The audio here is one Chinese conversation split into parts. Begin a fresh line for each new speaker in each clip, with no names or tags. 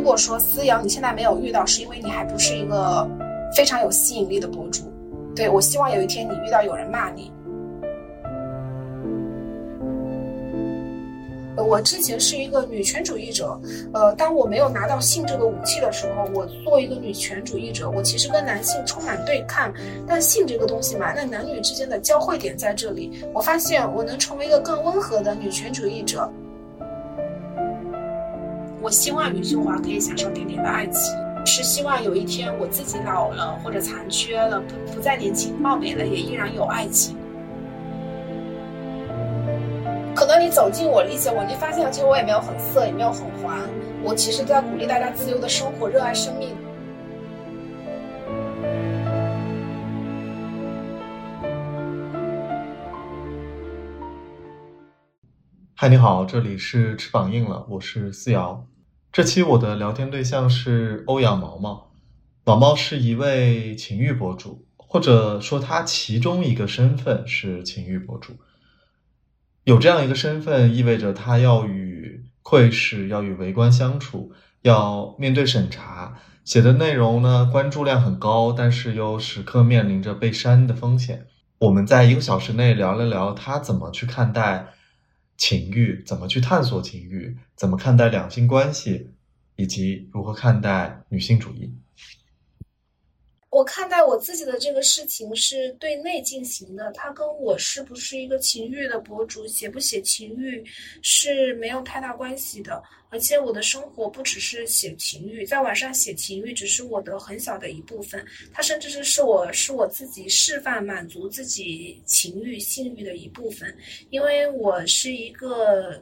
如果说思瑶你现在没有遇到，是因为你还不是一个非常有吸引力的博主。对我希望有一天你遇到有人骂你。我之前是一个女权主义者，呃，当我没有拿到性这个武器的时候，我做一个女权主义者，我其实跟男性充满对抗。但性这个东西嘛，那男女之间的交汇点在这里，我发现我能成为一个更温和的女权主义者。希望余秀华可以享受点点的爱情，是希望有一天我自己老了或者残缺了，不不再年轻貌美了，也依然有爱情。可能你走近我，理解我，你发现其实我也没有很色，也没有很黄。我其实在鼓励大家自由的生活，热爱生命。
嗨，你好，这里是翅膀硬了，我是思瑶。这期我的聊天对象是欧阳毛毛，毛毛是一位情欲博主，或者说他其中一个身份是情欲博主。有这样一个身份，意味着他要与窥视、要与围观相处，要面对审查，写的内容呢关注量很高，但是又时刻面临着被删的风险。我们在一个小时内聊了聊他怎么去看待情欲，怎么去探索情欲，怎么看待两性关系，以及如何看待女性主义。
我看待我自己的这个事情是对内进行的，它跟我是不是一个情欲的博主，写不写情欲是没有太大关系的。而且我的生活不只是写情欲，在晚上写情欲只是我的很小的一部分，它甚至是是我是我自己释放满足自己情欲性欲的一部分，因为我是一个。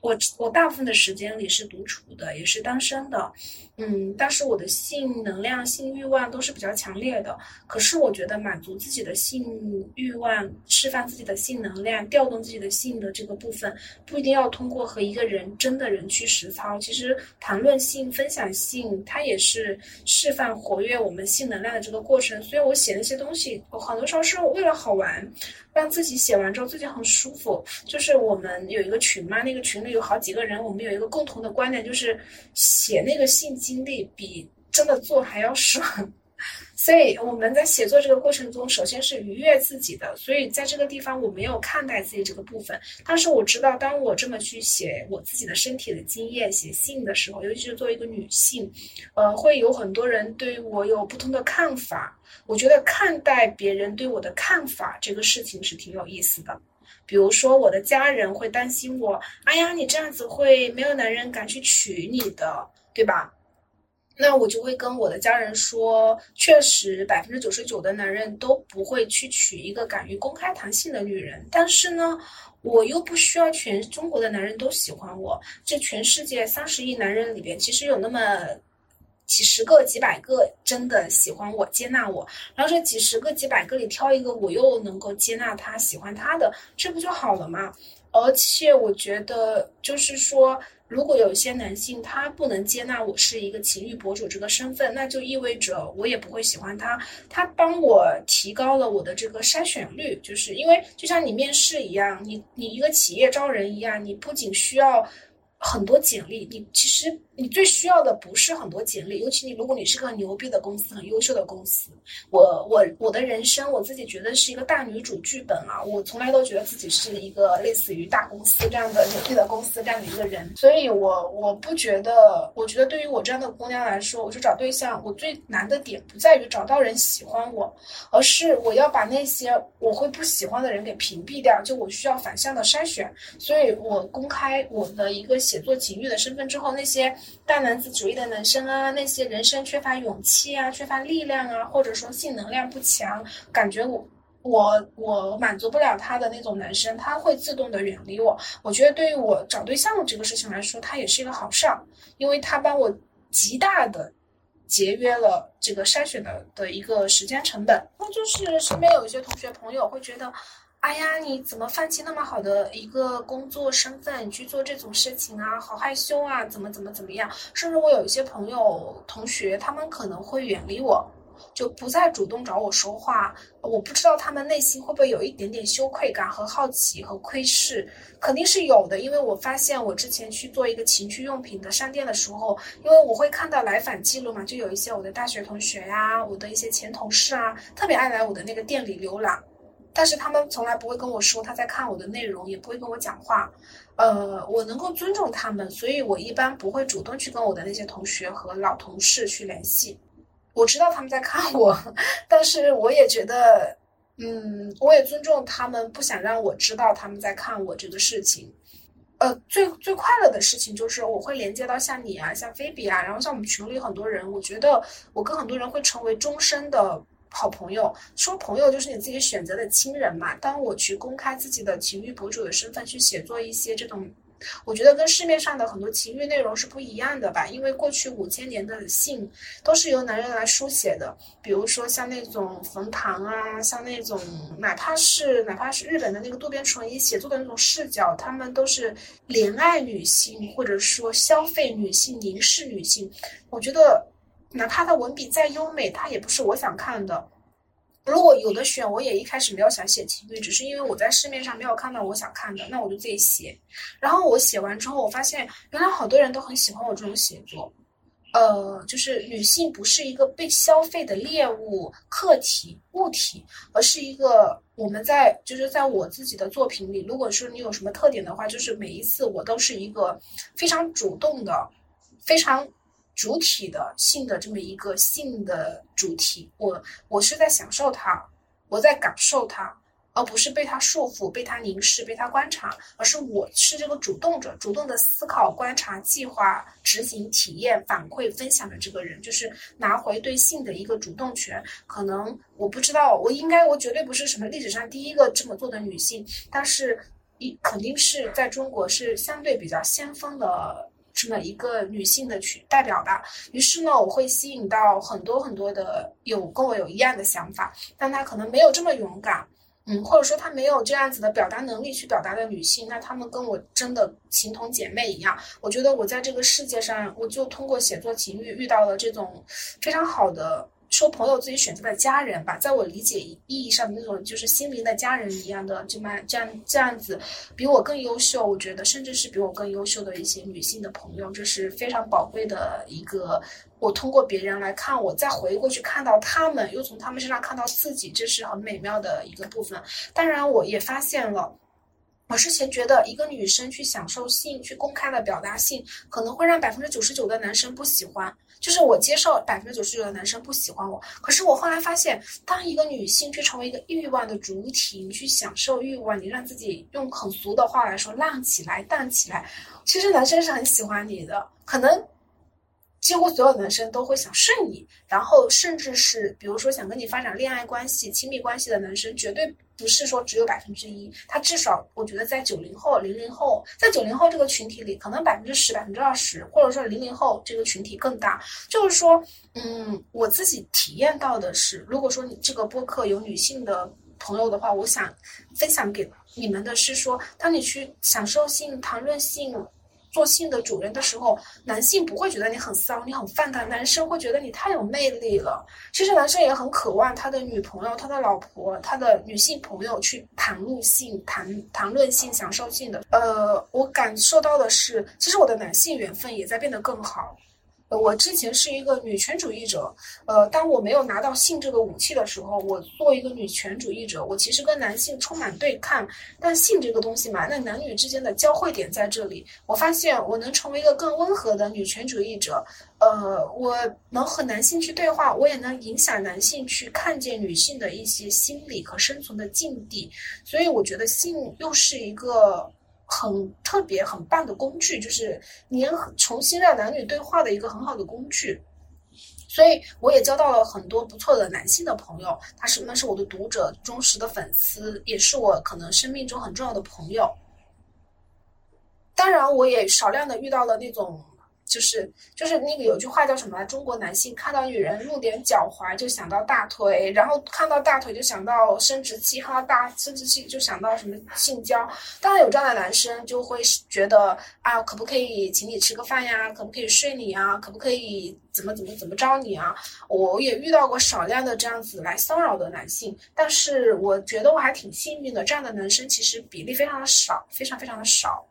我我大部分的时间里是独处的，也是单身的，嗯，但是我的性能量、性欲望都是比较强烈的。可是我觉得满足自己的性欲望、释放自己的性能量、调动自己的性的这个部分，不一定要通过和一个人真的人去实操。其实谈论性、分享性，它也是释放、活跃我们性能量的这个过程。所以我写那些东西，我很多时候是为了好玩。让自己写完之后自己很舒服，就是我们有一个群嘛，那个群里有好几个人，我们有一个共同的观点，就是写那个性经历比真的做还要爽。所以我们在写作这个过程中，首先是愉悦自己的。所以在这个地方，我没有看待自己这个部分。但是我知道，当我这么去写我自己的身体的经验、写信的时候，尤其是作为一个女性，呃，会有很多人对我有不同的看法。我觉得看待别人对我的看法这个事情是挺有意思的。比如说，我的家人会担心我，哎呀，你这样子会没有男人敢去娶你的，对吧？那我就会跟我的家人说，确实百分之九十九的男人都不会去娶一个敢于公开谈性的女人。但是呢，我又不需要全中国的男人都喜欢我。这全世界三十亿男人里边，其实有那么几十个、几百个真的喜欢我、接纳我。然后这几十个、几百个里挑一个，我又能够接纳他、喜欢他的，这不就好了吗？而且我觉得，就是说。如果有些男性他不能接纳我是一个情侣博主这个身份，那就意味着我也不会喜欢他。他帮我提高了我的这个筛选率，就是因为就像你面试一样，你你一个企业招人一样，你不仅需要很多简历，你其实。你最需要的不是很多简历，尤其你如果你是个牛逼的公司，很优秀的公司。我我我的人生我自己觉得是一个大女主剧本啊，我从来都觉得自己是一个类似于大公司这样的牛逼的公司这样的一个人，所以我我不觉得，我觉得对于我这样的姑娘来说，我去找对象，我最难的点不在于找到人喜欢我，而是我要把那些我会不喜欢的人给屏蔽掉，就我需要反向的筛选。所以我公开我的一个写作情欲的身份之后，那些。大男子主义的男生啊，那些人生缺乏勇气啊、缺乏力量啊，或者说性能量不强，感觉我我我满足不了他的那种男生，他会自动的远离我。我觉得对于我找对象这个事情来说，他也是一个好事儿，因为他帮我极大的节约了这个筛选的的一个时间成本。那就是身边有一些同学朋友会觉得。哎呀，你怎么放弃那么好的一个工作身份去做这种事情啊？好害羞啊！怎么怎么怎么样？甚至我有一些朋友、同学，他们可能会远离我。就不再主动找我说话。我不知道他们内心会不会有一点点羞愧感和好奇和窥视，肯定是有的。因为我发现我之前去做一个情趣用品的商店的时候，因为我会看到来访记录嘛，就有一些我的大学同学呀，我的一些前同事啊，特别爱来我的那个店里浏览。但是他们从来不会跟我说他在看我的内容，也不会跟我讲话。呃，我能够尊重他们，所以我一般不会主动去跟我的那些同学和老同事去联系。我知道他们在看我，但是我也觉得，嗯，我也尊重他们，不想让我知道他们在看我这个事情。呃，最最快乐的事情就是我会连接到像你啊，像菲比啊，然后像我们群里很多人，我觉得我跟很多人会成为终身的。好朋友说，朋友就是你自己选择的亲人嘛。当我去公开自己的情欲博主的身份，去写作一些这种，我觉得跟市面上的很多情欲内容是不一样的吧。因为过去五千年的性都是由男人来书写的，比如说像那种冯唐啊，像那种哪怕是哪怕是日本的那个渡边淳一写作的那种视角，他们都是怜爱女性，或者说消费女性、凝视女性。我觉得。哪怕他文笔再优美，他也不是我想看的。如果有的选，我也一开始没有想写情欲，只是因为我在市面上没有看到我想看的，那我就自己写。然后我写完之后，我发现原来好多人都很喜欢我这种写作。呃，就是女性不是一个被消费的猎物、客体、物体，而是一个我们在就是在我自己的作品里，如果说你有什么特点的话，就是每一次我都是一个非常主动的，非常。主体的性的这么一个性的主体，我我是在享受它，我在感受它，而不是被它束缚、被它凝视、被它观察，而是我是这个主动者，主动的思考、观察、计划、执行、体验、反馈、分享的这个人，就是拿回对性的一个主动权。可能我不知道，我应该我绝对不是什么历史上第一个这么做的女性，但是一肯定是在中国是相对比较先锋的。这么一个女性的去代表吧，于是呢，我会吸引到很多很多的有跟我有一样的想法，但她可能没有这么勇敢，嗯，或者说她没有这样子的表达能力去表达的女性，那她们跟我真的形同姐妹一样。我觉得我在这个世界上，我就通过写作情欲遇到了这种非常好的。说朋友自己选择的家人吧，在我理解意义上的那种就是心灵的家人一样的，这么这样这样子，比我更优秀，我觉得甚至是比我更优秀的一些女性的朋友，这是非常宝贵的一个。我通过别人来看我，再回过去看到他们，又从他们身上看到自己，这是很美妙的一个部分。当然，我也发现了。我之前觉得一个女生去享受性，去公开的表达性，可能会让百分之九十九的男生不喜欢。就是我接受百分之九十九的男生不喜欢我，可是我后来发现，当一个女性去成为一个欲望的主体，你去享受欲望，你让自己用很俗的话来说浪起来、荡起来，其实男生是很喜欢你的。可能几乎所有男生都会想睡你，然后甚至是比如说想跟你发展恋爱关系、亲密关系的男生，绝对。不是说只有百分之一，他至少我觉得在九零后、零零后，在九零后这个群体里，可能百分之十、百分之二十，或者说零零后这个群体更大。就是说，嗯，我自己体验到的是，如果说你这个播客有女性的朋友的话，我想分享给你们的是说，当你去享受性、谈论性。做性的主人的时候，男性不会觉得你很骚，你很泛滥，男生会觉得你太有魅力了。其实男生也很渴望他的女朋友、他的老婆、他的女性朋友去谈论性、谈谈论性、享受性的。呃，我感受到的是，其实我的男性缘分也在变得更好。呃，我之前是一个女权主义者，呃，当我没有拿到性这个武器的时候，我做一个女权主义者，我其实跟男性充满对抗。但性这个东西嘛，那男女之间的交汇点在这里，我发现我能成为一个更温和的女权主义者，呃，我能和男性去对话，我也能影响男性去看见女性的一些心理和生存的境地，所以我觉得性又是一个。很特别、很棒的工具，就是连重新让男女对话的一个很好的工具。所以我也交到了很多不错的男性的朋友，他是那是我的读者、忠实的粉丝，也是我可能生命中很重要的朋友。当然，我也少量的遇到了那种就是就是那个有句话叫什么？中国男性看到女人露点脚踝就想到大腿，然后看到大腿就想到生殖器，看到大生殖器就想到什么性交。当然有这样的男生就会觉得啊，可不可以请你吃个饭呀？可不可以睡你啊？可不可以怎么怎么怎么着你啊？我也遇到过少量的这样子来骚扰的男性，但是我觉得我还挺幸运的，这样的男生其实比例非常的少，非常非常的少。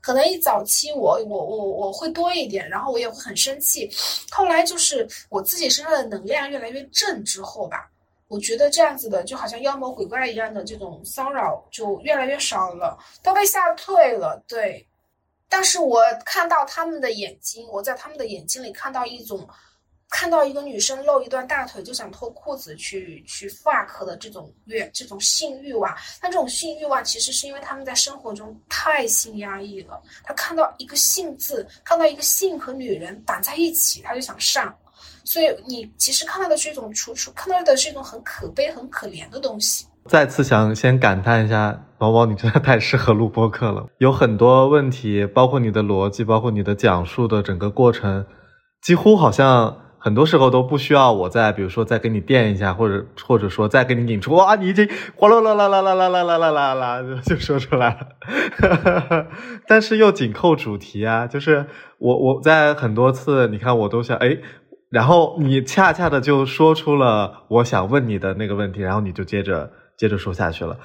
可能一早期我我我我会多一点，然后我也会很生气。后来就是我自己身上的能量越来越正之后吧，我觉得这样子的就好像妖魔鬼怪一样的这种骚扰就越来越少了，都被吓退了。对，但是我看到他们的眼睛，我在他们的眼睛里看到一种。看到一个女生露一段大腿就想脱裤子去去 fuck 的这种欲，这种性欲望，但这种性欲望其实是因为他们在生活中太性压抑了。他看到一个性字，看到一个性和女人绑在一起，他就想上。所以你其实看到的是一种楚楚，看到的是一种很可悲、很可怜的东西。
再次想先感叹一下，宝宝，你真的太适合录播课了，有很多问题，包括你的逻辑，包括你的讲述的整个过程，几乎好像。很多时候都不需要我再，比如说再给你垫一下，或者或者说再给你引出，哇，你已经哗啦啦啦啦啦啦啦啦啦啦啦就说出来了，但是又紧扣主题啊，就是我我在很多次，你看我都想哎，然后你恰恰的就说出了我想问你的那个问题，然后你就接着接着说下去了。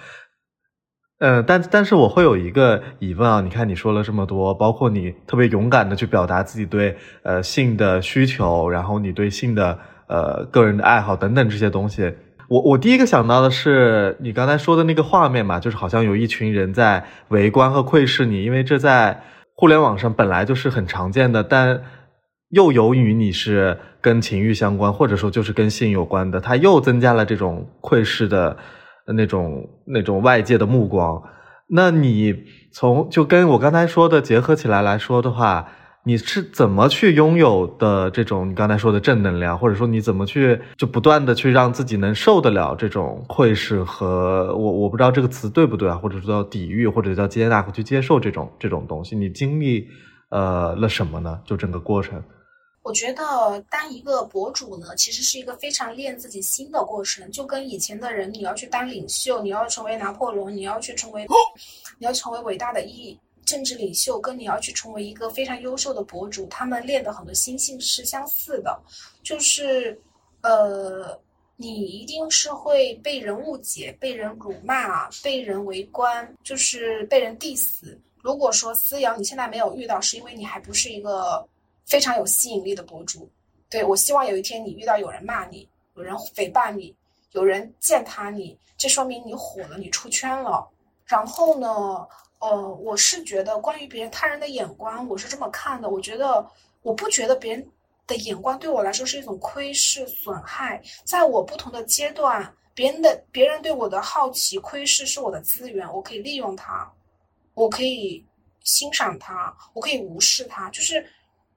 嗯，但但是我会有一个疑问啊，你看你说了这么多，包括你特别勇敢的去表达自己对呃性的需求，然后你对性的呃个人的爱好等等这些东西，我我第一个想到的是你刚才说的那个画面嘛，就是好像有一群人在围观和窥视你，因为这在互联网上本来就是很常见的，但又由于你是跟情欲相关，或者说就是跟性有关的，它又增加了这种窥视的。那种那种外界的目光，那你从就跟我刚才说的结合起来来说的话，你是怎么去拥有的这种你刚才说的正能量，或者说你怎么去就不断的去让自己能受得了这种窥视和我我不知道这个词对不对啊，或者说叫抵御，或者叫接纳和去接受这种这种东西，你经历呃了什么呢？就整个过程。
我觉得当一个博主呢，其实是一个非常练自己心的过程。就跟以前的人，你要去当领袖，你要成为拿破仑，你要去成为，你要成为伟大的一政治领袖，跟你要去成为一个非常优秀的博主，他们练的很多心性是相似的。就是，呃，你一定是会被人误解、被人辱骂、被人围观，就是被人 diss。如果说思瑶你现在没有遇到，是因为你还不是一个。非常有吸引力的博主，对我希望有一天你遇到有人骂你，有人诽谤你，有人践踏你，这说明你火了，你出圈了。然后呢，呃，我是觉得关于别人他人的眼光，我是这么看的。我觉得我不觉得别人的眼光对我来说是一种窥视损害，在我不同的阶段，别人的别人对我的好奇窥视是我的资源，我可以利用它，我可以欣赏它，我可以无视它，就是。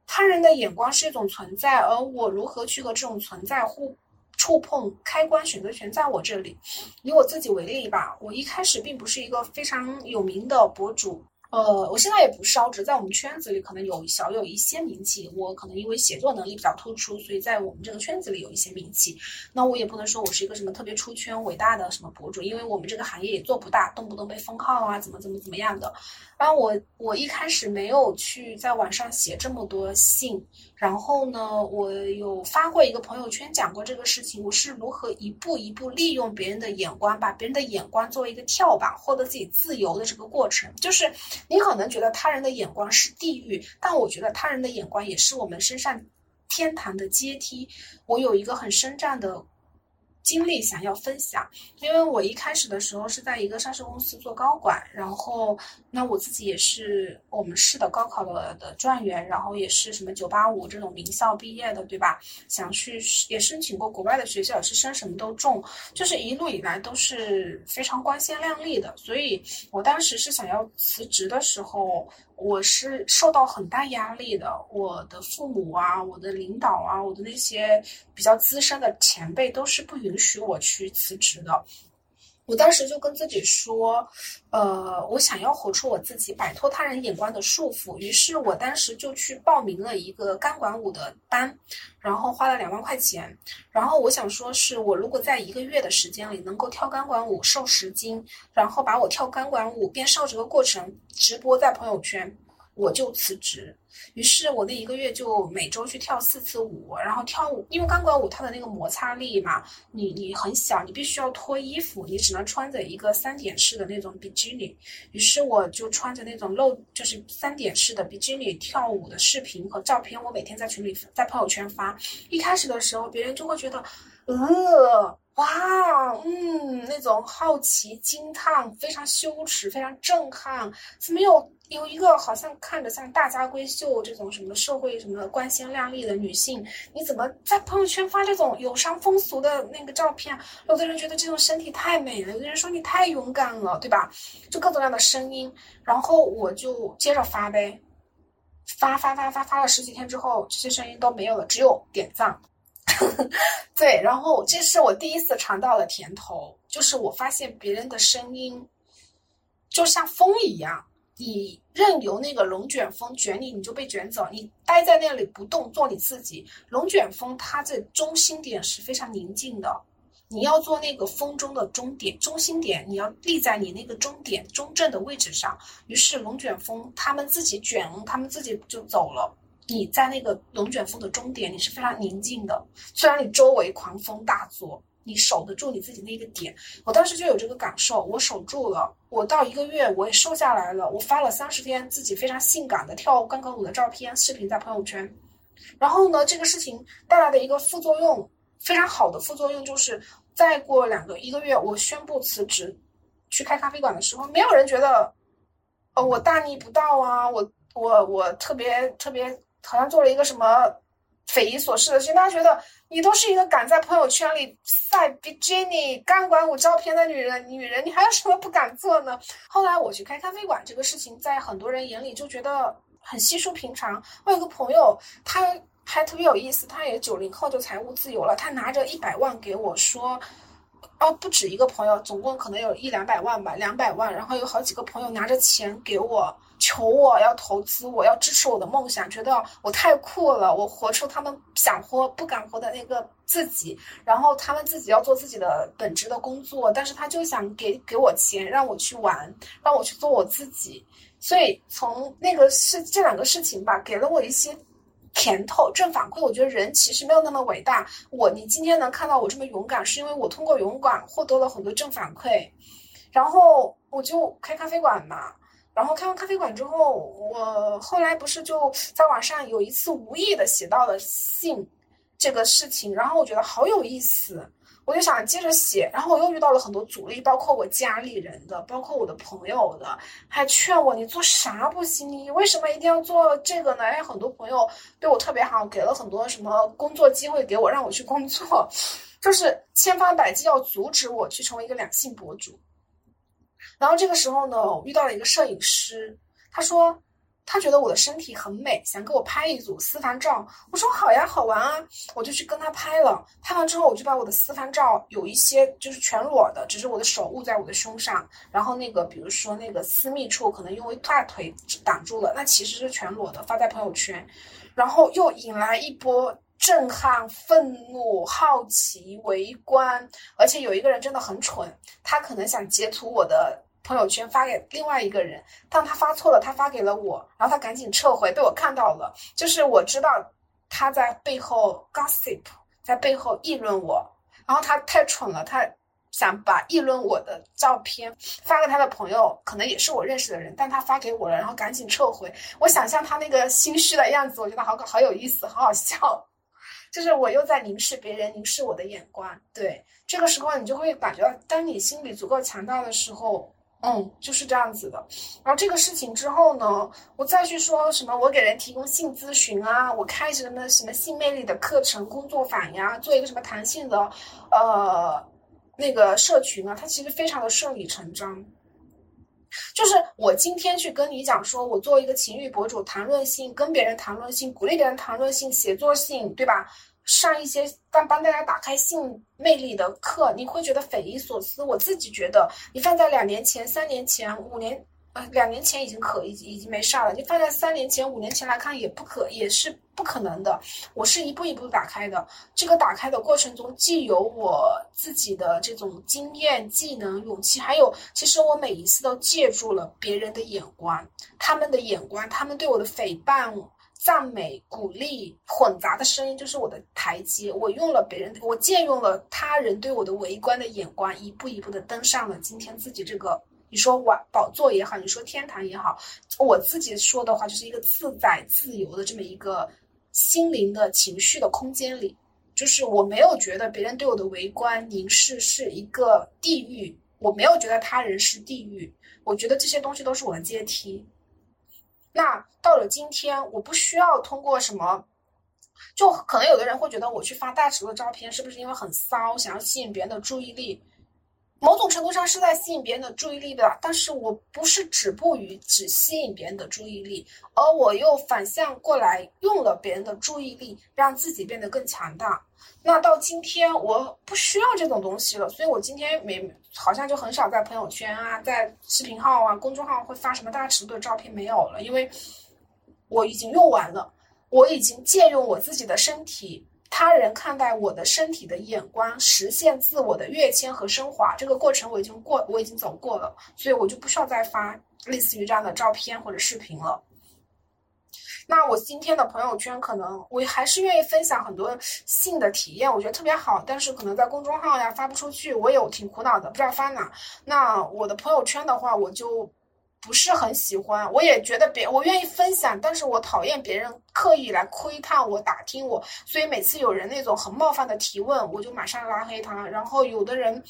他人的眼光是一种存在，而我如何去和这种存在互触碰？开关选择权在我这里。以我自己为例吧，我一开始并不是一个非常有名的博主。呃，我现在也不烧，只在我们圈子里可能有小有一些名气。我可能因为写作能力比较突出，所以在我们这个圈子里有一些名气。那我也不能说我是一个什么特别出圈、伟大的什么博主，因为我们这个行业也做不大，动不动被封号啊，怎么怎么怎么样的。然后我我一开始没有去在网上写这么多信。然后呢，我有发过一个朋友圈，讲过这个事情，我是如何一步一步利用别人的眼光，把别人的眼光作为一个跳板，获得自己自由的这个过程。就是你可能觉得他人的眼光是地狱，但我觉得他人的眼光也是我们身上天堂的阶梯。我有一个很深湛的。经历想要分享，因为我一开始的时候是在一个上市公司做高管，然后那我自己也是我们市的高考的的状元，然后也是什么九八五这种名校毕业的，对吧？想去也申请过国外的学校，是升什么都中，就是一路以来都是非常光鲜亮丽的，所以我当时是想要辞职的时候。我是受到很大压力的，我的父母啊，我的领导啊，我的那些比较资深的前辈都是不允许我去辞职的。我当时就跟自己说，呃，我想要活出我自己，摆脱他人眼光的束缚。于是我当时就去报名了一个钢管舞的班，然后花了两万块钱。然后我想说，是我如果在一个月的时间里能够跳钢管舞瘦十斤，然后把我跳钢管舞变瘦这个过程直播在朋友圈。我就辞职，于是我那一个月就每周去跳四次舞，然后跳舞，因为钢管舞它的那个摩擦力嘛，你你很小，你必须要脱衣服，你只能穿着一个三点式的那种比基尼，于是我就穿着那种露，就是三点式的比基尼跳舞的视频和照片，我每天在群里在朋友圈发。一开始的时候，别人就会觉得，呃，哇，嗯，那种好奇、惊叹、非常羞耻、非常震撼，怎么有？有一个好像看着像大家闺秀这种什么社会什么光鲜亮丽的女性，你怎么在朋友圈发这种有伤风俗的那个照片？有的人觉得这种身体太美了，有的人说你太勇敢了，对吧？就各种各样的声音，然后我就接着发呗，发发发发发了十几天之后，这些声音都没有了，只有点赞。对，然后这是我第一次尝到了甜头，就是我发现别人的声音就像风一样。你任由那个龙卷风卷你，你就被卷走。你待在那里不动，做你自己。龙卷风它的中心点是非常宁静的，你要做那个风中的终点、中心点，你要立在你那个终点、中正的位置上。于是龙卷风他们自己卷，他们自己就走了。你在那个龙卷风的终点，你是非常宁静的，虽然你周围狂风大作。你守得住你自己那个点，我当时就有这个感受，我守住了。我到一个月我也瘦下来了，我发了三十天自己非常性感的跳钢管舞的照片、视频在朋友圈。然后呢，这个事情带来的一个副作用，非常好的副作用就是，再过两个一个月，我宣布辞职，去开咖啡馆的时候，没有人觉得，呃，我大逆不道啊，我我我特别特别好像做了一个什么。匪夷所思的是，大家觉得你都是一个敢在朋友圈里晒比基尼、钢管舞照片的女人，女人你还有什么不敢做呢？后来我去开咖啡馆，这个事情在很多人眼里就觉得很稀疏平常。我有个朋友，他还特别有意思，他也九零后就财务自由了，他拿着一百万给我说。哦，不止一个朋友，总共可能有一两百万吧，两百万。然后有好几个朋友拿着钱给我，求我要投资，我要支持我的梦想，觉得我太酷了，我活出他们想活不敢活的那个自己。然后他们自己要做自己的本职的工作，但是他就想给给我钱，让我去玩，让我去做我自己。所以从那个事这两个事情吧，给了我一些。甜头正反馈，我觉得人其实没有那么伟大。我你今天能看到我这么勇敢，是因为我通过勇敢获得了很多正反馈。然后我就开咖啡馆嘛，然后开完咖啡馆之后，我后来不是就在网上有一次无意的写到了性这个事情，然后我觉得好有意思。我就想接着写，然后我又遇到了很多阻力，包括我家里人的，包括我的朋友的，还劝我你做啥不行？你为什么一定要做这个呢？哎，很多朋友对我特别好，给了很多什么工作机会给我，让我去工作，就是千方百计要阻止我去成为一个两性博主。然后这个时候呢，我遇到了一个摄影师，他说。他觉得我的身体很美，想给我拍一组私房照。我说好呀，好玩啊，我就去跟他拍了。拍完之后，我就把我的私房照有一些就是全裸的，只是我的手捂在我的胸上，然后那个比如说那个私密处可能因为大腿挡住了，那其实是全裸的，发在朋友圈，然后又引来一波震撼、愤怒、好奇、围观，而且有一个人真的很蠢，他可能想截图我的。朋友圈发给另外一个人，但他发错了，他发给了我，然后他赶紧撤回，被我看到了。就是我知道他在背后 gossip，在背后议论我，然后他太蠢了，他想把议论我的照片发给他的朋友，可能也是我认识的人，但他发给我了，然后赶紧撤回。我想象他那个心虚的样子，我觉得好好有意思，好好笑。就是我又在凝视别人，凝视我的眼光。对，这个时候你就会感觉到，当你心里足够强大的时候。嗯，就是这样子的。然后这个事情之后呢，我再去说什么，我给人提供性咨询啊，我开什么什么性魅力的课程、工作坊呀，做一个什么弹性的，呃，那个社群啊，它其实非常的顺理成章。就是我今天去跟你讲，说我作为一个情欲博主，谈论性，跟别人谈论性，鼓励别人谈论性，写作性，对吧？上一些帮帮大家打开性魅力的课，你会觉得匪夷所思。我自己觉得，你放在两年前、三年前、五年，呃，两年前已经可已已经没事了。你放在三年前、五年前来看，也不可也是不可能的。我是一步一步打开的，这个打开的过程中，既有我自己的这种经验、技能、勇气，还有其实我每一次都借助了别人的眼光，他们的眼光，他们对我的诽谤。赞美、鼓励混杂的声音就是我的台阶。我用了别人，我借用了他人对我的围观的眼光，一步一步的登上了今天自己这个，你说晚宝座也好，你说天堂也好，我自己说的话就是一个自在自由的这么一个心灵的情绪的空间里。就是我没有觉得别人对我的围观凝视是一个地狱，我没有觉得他人是地狱，我觉得这些东西都是我的阶梯。那到了今天，我不需要通过什么，就可能有的人会觉得我去发大尺度的照片，是不是因为很骚，想要吸引别人的注意力？某种程度上是在吸引别人的注意力的，但是我不是止步于只吸引别人的注意力，而我又反向过来用了别人的注意力，让自己变得更强大。那到今天我不需要这种东西了，所以我今天没好像就很少在朋友圈啊，在视频号啊、公众号会发什么大尺度的照片没有了，因为我已经用完了，我已经借用我自己的身体，他人看待我的身体的眼光，实现自我的跃迁和升华，这个过程我已经过，我已经走过了，所以我就不需要再发类似于这样的照片或者视频了。那我今天的朋友圈可能我还是愿意分享很多性的体验，我觉得特别好。但是可能在公众号呀发不出去，我有挺苦恼的，不知道发哪。那我的朋友圈的话，我就不是很喜欢。我也觉得别我愿意分享，但是我讨厌别人刻意来窥探我、打听我。所以每次有人那种很冒犯的提问，我就马上拉黑他。然后有的人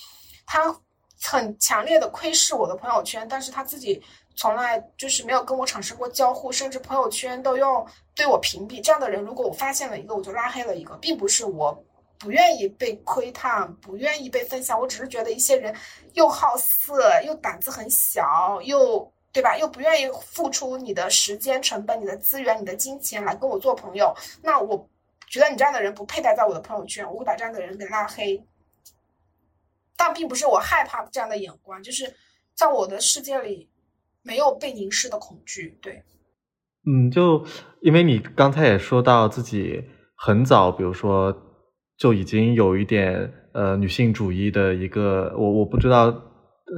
他很强烈的窥视我的朋友圈，但是他自己。从来就是没有跟我产生过交互，甚至朋友圈都用对我屏蔽。这样的人，如果我发现了一个，我就拉黑了一个，并不是我不愿意被窥探，不愿意被分享，我只是觉得一些人又好色，又胆子很小，又对吧？又不愿意付出你的时间成本、你的资源、你的金钱来跟我做朋友。那我觉得你这样的人不配待在我的朋友圈，我会把这样的人给拉黑。但并不是我害怕这样的眼光，就是在我的世界里。没有被凝视的恐惧，对，
嗯，就因为你刚才也说到自己很早，比如说就已经有一点呃女性主义的一个，我我不知道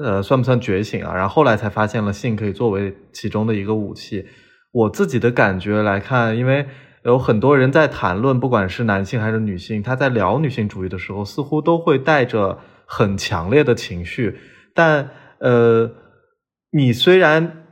呃算不算觉醒啊，然后后来才发现了性可以作为其中的一个武器。我自己的感觉来看，因为有很多人在谈论，不管是男性还是女性，他在聊女性主义的时候，似乎都会带着很强烈的情绪，但呃。你虽然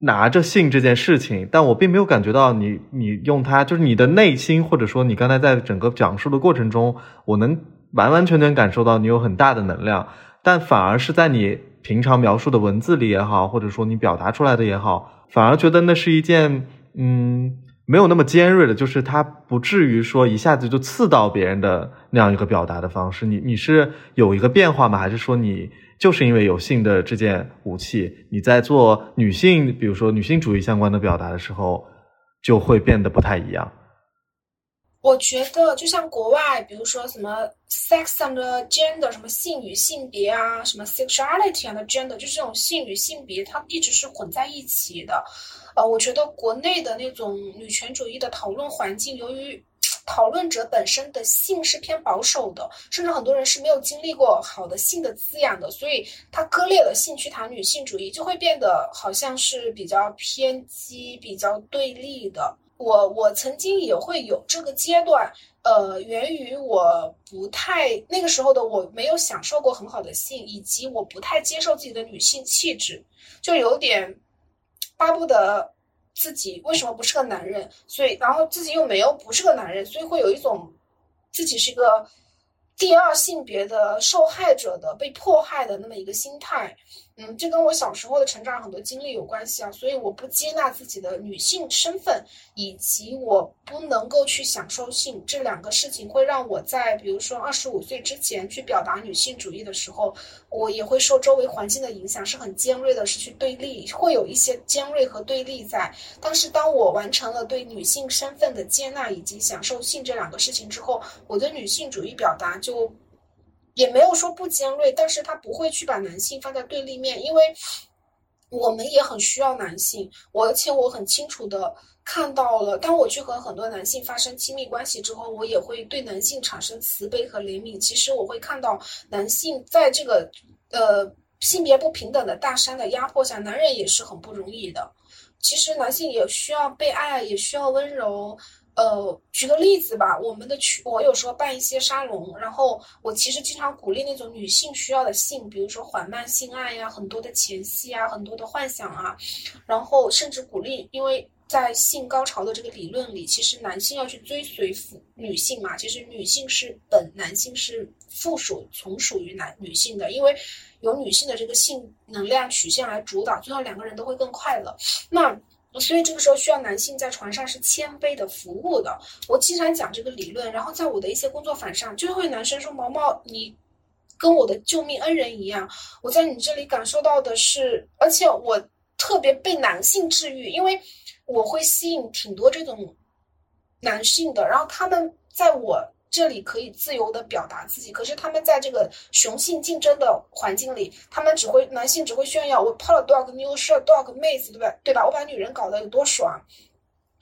拿着性这件事情，但我并没有感觉到你，你用它，就是你的内心，或者说你刚才在整个讲述的过程中，我能完完全全感受到你有很大的能量，但反而是在你平常描述的文字里也好，或者说你表达出来的也好，反而觉得那是一件，嗯，没有那么尖锐的，就是它不至于说一下子就刺到别人的那样一个表达的方式。你你是有一个变化吗？还是说你？就是因为有性的这件武器，你在做女性，比如说女性主义相关的表达的时候，就会变得不太一样。
我觉得，就像国外，比如说什么 sex and gender，什么性与性别啊，什么 sexuality and gender，就是这种性与性别，它一直是混在一起的。呃，我觉得国内的那种女权主义的讨论环境，由于讨论者本身的性是偏保守的，甚至很多人是没有经历过好的性的滋养的，所以他割裂了性去谈女性主义，就会变得好像是比较偏激、比较对立的。我我曾经也会有这个阶段，呃，源于我不太那个时候的我没有享受过很好的性，以及我不太接受自己的女性气质，就有点巴不得。自己为什么不是个男人？所以，然后自己又没有不是个男人，所以会有一种自己是一个第二性别的受害者的被迫害的那么一个心态。嗯，这跟我小时候的成长很多经历有关系啊，所以我不接纳自己的女性身份，以及我不能够去享受性这两个事情，会让我在比如说二十五岁之前去表达女性主义的时候，我也会受周围环境的影响，是很尖锐的，是去对立，会有一些尖锐和对立在。但是当我完成了对女性身份的接纳以及享受性这两个事情之后，我的女性主义表达就。也没有说不尖锐，但是他不会去把男性放在对立面，因为我们也很需要男性。我而且我很清楚的看到了，当我去和很多男性发生亲密关系之后，我也会对男性产生慈悲和怜悯。其实我会看到男性在这个呃性别不平等的大山的压迫下，男人也是很不容易的。其实男性也需要被爱，也需要温柔。呃，举个例子吧，我们的群，我有时候办一些沙龙，然后我其实经常鼓励那种女性需要的性，比如说缓慢性爱呀，很多的前戏啊，很多的幻想啊，然后甚至鼓励，因为在性高潮的这个理论里，其实男性要去追随女性嘛，其实女性是本，男性是附属从属于男女性的，因为由女性的这个性能量曲线来主导，最后两个人都会更快乐。那。所以这个时候需要男性在床上是谦卑的服务的。我经常讲这个理论，然后在我的一些工作坊上，就会男生说：“毛毛，你跟我的救命恩人一样。”我在你这里感受到的是，而且我特别被男性治愈，因为我会吸引挺多这种男性的，然后他们在我。这里可以自由的表达自己，可是他们在这个雄性竞争的环境里，他们只会男性只会炫耀我泡了多少个妞，是了多少个妹子，对吧？对吧？我把女人搞得有多爽。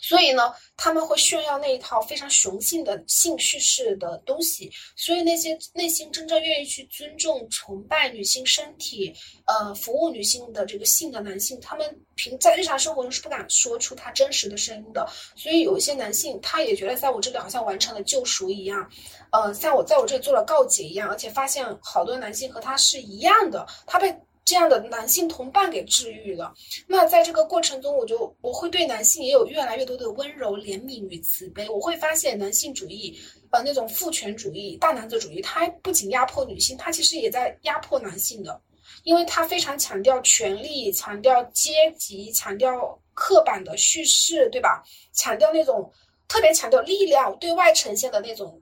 所以呢，他们会炫耀那一套非常雄性的性叙事的东西。所以那些内心真正愿意去尊重、崇拜女性身体，呃，服务女性的这个性的男性，他们平在日常生活中是不敢说出他真实的声音的。所以有一些男性，他也觉得在我这里好像完成了救赎一样，呃，像我在我这里做了告解一样，而且发现好多男性和他是一样的，他被。这样的男性同伴给治愈了，那在这个过程中，我就我会对男性也有越来越多的温柔、怜悯与慈悲。我会发现，男性主义，呃，那种父权主义、大男子主义，它不仅压迫女性，它其实也在压迫男性的，因为它非常强调权力、强调阶级、强调刻板的叙事，对吧？强调那种特别强调力量对外呈现的那种。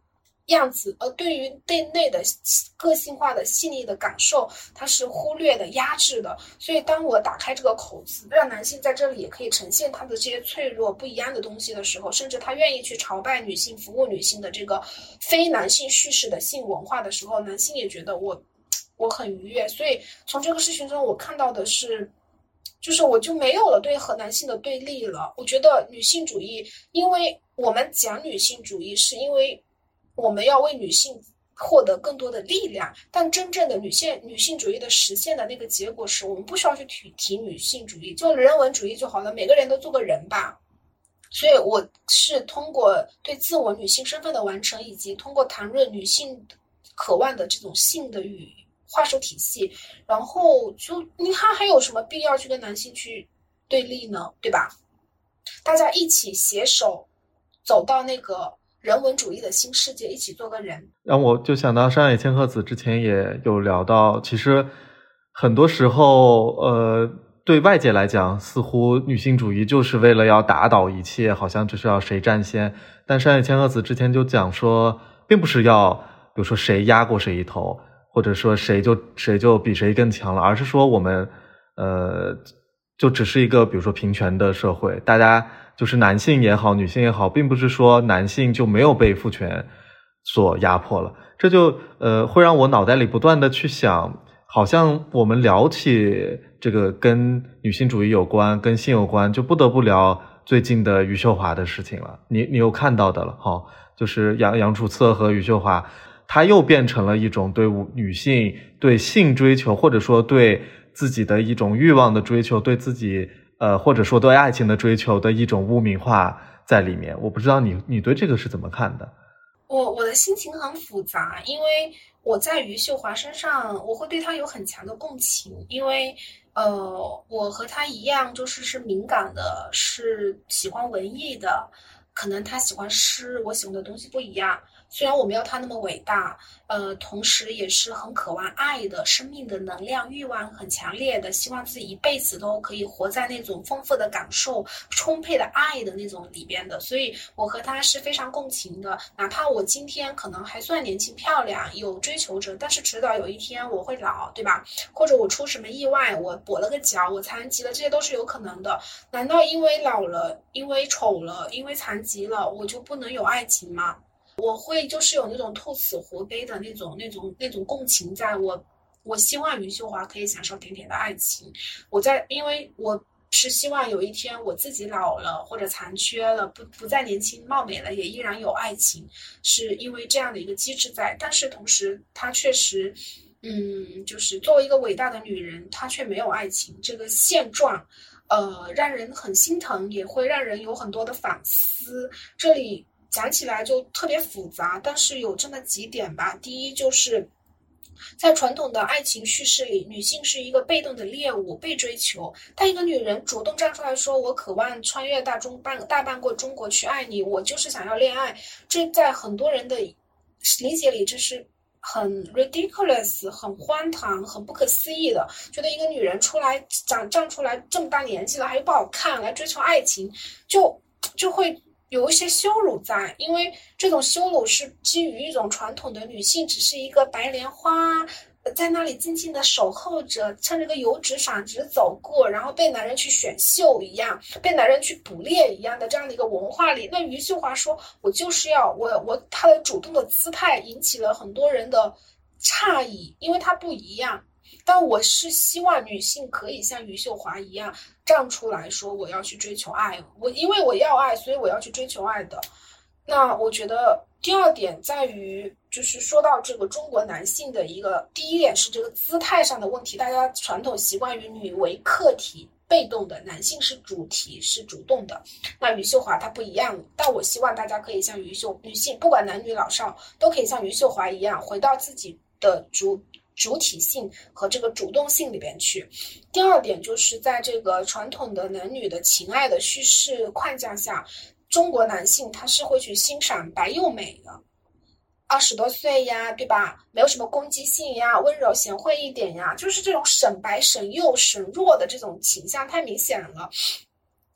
样子，而对于对内的个性化的细腻的感受，它是忽略的、压制的。所以，当我打开这个口子，让男性在这里也可以呈现他的这些脆弱、不一样的东西的时候，甚至他愿意去朝拜女性、服务女性的这个非男性叙事的性文化的时候，男性也觉得我我很愉悦。所以，从这个事情中，我看到的是，就是我就没有了对和男性的对立了。我觉得女性主义，因为我们讲女性主义，是因为。我们要为女性获得更多的力量，但真正的女性女性主义的实现的那个结果是我们不需要去提提女性主义，就人文主义就好了，每个人都做个人吧。所以我是通过对自我女性身份的完成，以及通过谈论女性渴望的这种性的语话术体系，然后就你看还有什么必要去跟男性去对立呢？对吧？大家一起携手走到那个。人文主义的新世界，一起做个人。
然后我就想到山野千鹤子之前也有聊到，其实很多时候，呃，对外界来讲，似乎女性主义就是为了要打倒一切，好像就是要谁占先。但山野千鹤子之前就讲说，并不是要，比如说谁压过谁一头，或者说谁就谁就比谁更强了，而是说我们，呃，就只是一个比如说平权的社会，大家。就是男性也好，女性也好，并不是说男性就没有被父权所压迫了。这就呃会让我脑袋里不断的去想，好像我们聊起这个跟女性主义有关、跟性有关，就不得不聊最近的余秀华的事情了。你你又看到的了哈，就是杨杨楚策和余秀华，他又变成了一种对女性对性追求，或者说对自己的一种欲望的追求，对自己。呃，或者说对爱情的追求的一种污名化在里面，我不知道你你对这个是怎么看的？
我我的心情很复杂，因为我在余秀华身上，我会对她有很强的共情，因为呃，我和她一样，就是是敏感的，是喜欢文艺的，可能她喜欢诗，我喜欢的东西不一样，虽然我没有他那么伟大，呃，同时也是很渴望爱的，生命的能量欲望很强烈的，希望自己一辈子都可以活在那种丰富的感受、充沛的爱的那种里边的。所以我和他是非常共情的。哪怕我今天可能还算年轻漂亮，有追求者，但是迟早有一天我会老，对吧？或者我出什么意外，我跛了个脚，我残疾了，这些都是有可能的。难道因为老了、因为丑了、因为残疾了，我就不能有爱情吗？我会就是有那种兔死狐悲的那种、那种、那种共情，在我，我希望余秀华可以享受甜甜的爱情。我在，因为我是希望有一天我自己老了或者残缺了，不不再年轻貌美了，也依然有爱情，是因为这样的一个机制在。但是同时，她确实，嗯，就是作为一个伟大的女人，她却没有爱情这个现状，呃，让人很心疼，也会让人有很多的反思。这里。讲起来就特别复杂，但是有这么几点吧。第一，就是在传统的爱情叙事里，女性是一个被动的猎物，被追求。但一个女人主动站出来说：“我渴望穿越大中半大半个中国去爱你，我就是想要恋爱。”这在很多人的理解里，这是很 ridiculous、很荒唐、很不可思议的。觉得一个女人出来长站出来这么大年纪了，还不好看，来追求爱情，就就会。有一些羞辱在，因为这种羞辱是基于一种传统的女性只是一个白莲花，在那里静静的守候着，趁着个油纸纺织走过，然后被男人去选秀一样，被男人去捕猎一样的这样的一个文化里。那余秀华说：“我就是要我我她的主动的姿态引起了很多人的诧异，因为她不一样。”但我是希望女性可以像余秀华一样站出来说，我要去追求爱。我因为我要爱，所以我要去追求爱的。那我觉得第二点在于，就是说到这个中国男性的一个第一点是这个姿态上的问题。大家传统习惯于女为客体，被动的，男性是主体，是主动的。那余秀华她不一样，但我希望大家可以像余秀女性，不管男女老少，都可以像余秀华一样，回到自己的主。主体性和这个主动性里边去。第二点就是在这个传统的男女的情爱的叙事框架下，中国男性他是会去欣赏白又美的，二十多岁呀，对吧？没有什么攻击性呀，温柔贤惠一点呀，就是这种省白、省幼、省弱的这种倾向太明显了。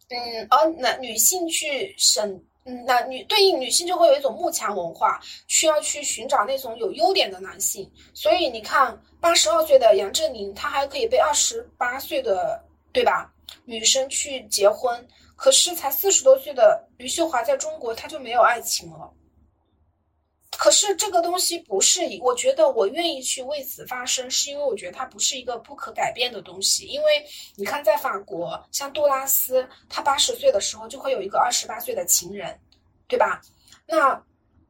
嗯，而男女性去省。嗯，那女对应女性就会有一种慕强文化，需要去寻找那种有优点的男性。所以你看，八十二岁的杨振宁，他还可以被二十八岁的对吧女生去结婚，可是才四十多岁的余秀华在中国，他就没有爱情了。可是这个东西不是，我觉得我愿意去为此发声，是因为我觉得它不是一个不可改变的东西。因为你看，在法国，像杜拉斯，他八十岁的时候就会有一个二十八岁的情人，对吧？那，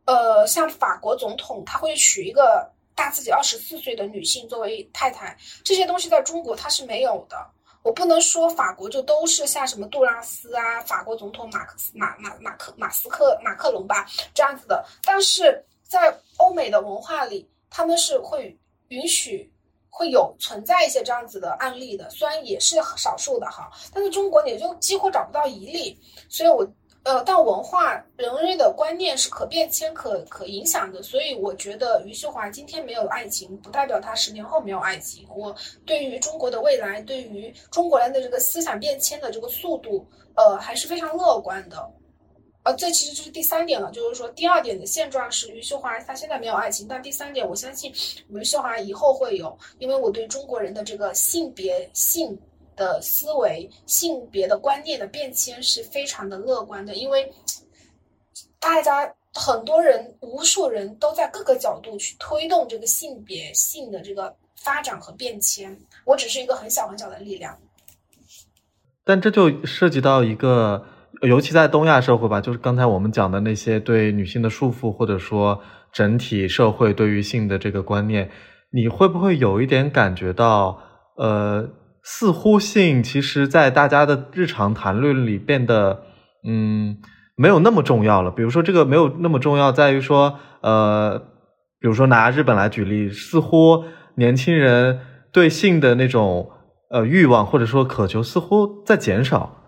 呃，像法国总统，他会娶一个大自己二十四岁的女性作为太太，这些东西在中国它是没有的。我不能说法国就都是像什么杜拉斯啊，法国总统马克马马马克马斯克马克龙吧这样子的，但是。在欧美的文化里，他们是会允许会有存在一些这样子的案例的，虽然也是少数的哈，但是中国你就几乎找不到一例。所以，我呃，但文化人类的观念是可变迁、可可影响的，所以我觉得余秀华今天没有爱情，不代表她十年后没有爱情。我对于中国的未来，对于中国人的这个思想变迁的这个速度，呃，还是非常乐观的。呃，这其实就是第三点了，就是说第二点的现状是余秀华她现在没有爱情，但第三点我相信余秀华以后会有，因为我对中国人的这个性别性的思维、性别的观念的变迁是非常的乐观的，因为大家很多人、无数人都在各个角度去推动这个性别性的这个发展和变迁，我只是一个很小很小的力量，
但这就涉及到一个。尤其在东亚社会吧，就是刚才我们讲的那些对女性的束缚，或者说整体社会对于性的这个观念，你会不会有一点感觉到，呃，似乎性其实在大家的日常谈论里变得，嗯，没有那么重要了。比如说这个没有那么重要，在于说，呃，比如说拿日本来举例，似乎年轻人对性的那种呃欲望或者说渴求似乎在减少。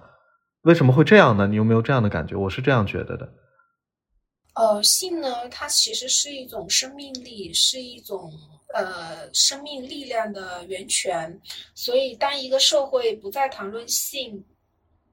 为什么会这样呢？你有没有这样的感觉？我是这样觉得的。
呃，性呢，它其实是一种生命力，是一种呃生命力量的源泉。所以，当一个社会不再谈论性，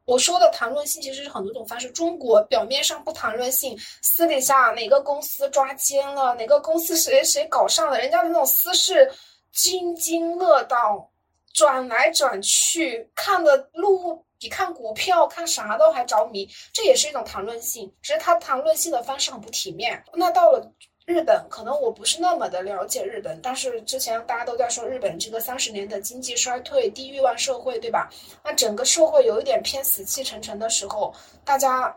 我说的谈论性其实是很多种方式。中国表面上不谈论性，私底下哪个公司抓奸了，哪个公司谁谁搞上了，人家的那种私事津津乐道，转来转去，看的路。比看股票、看啥都还着迷，这也是一种谈论性，只是他谈论性的方式很不体面。那到了日本，可能我不是那么的了解日本，但是之前大家都在说日本这个三十年的经济衰退、低欲望社会，对吧？那整个社会有一点偏死气沉沉的时候，大家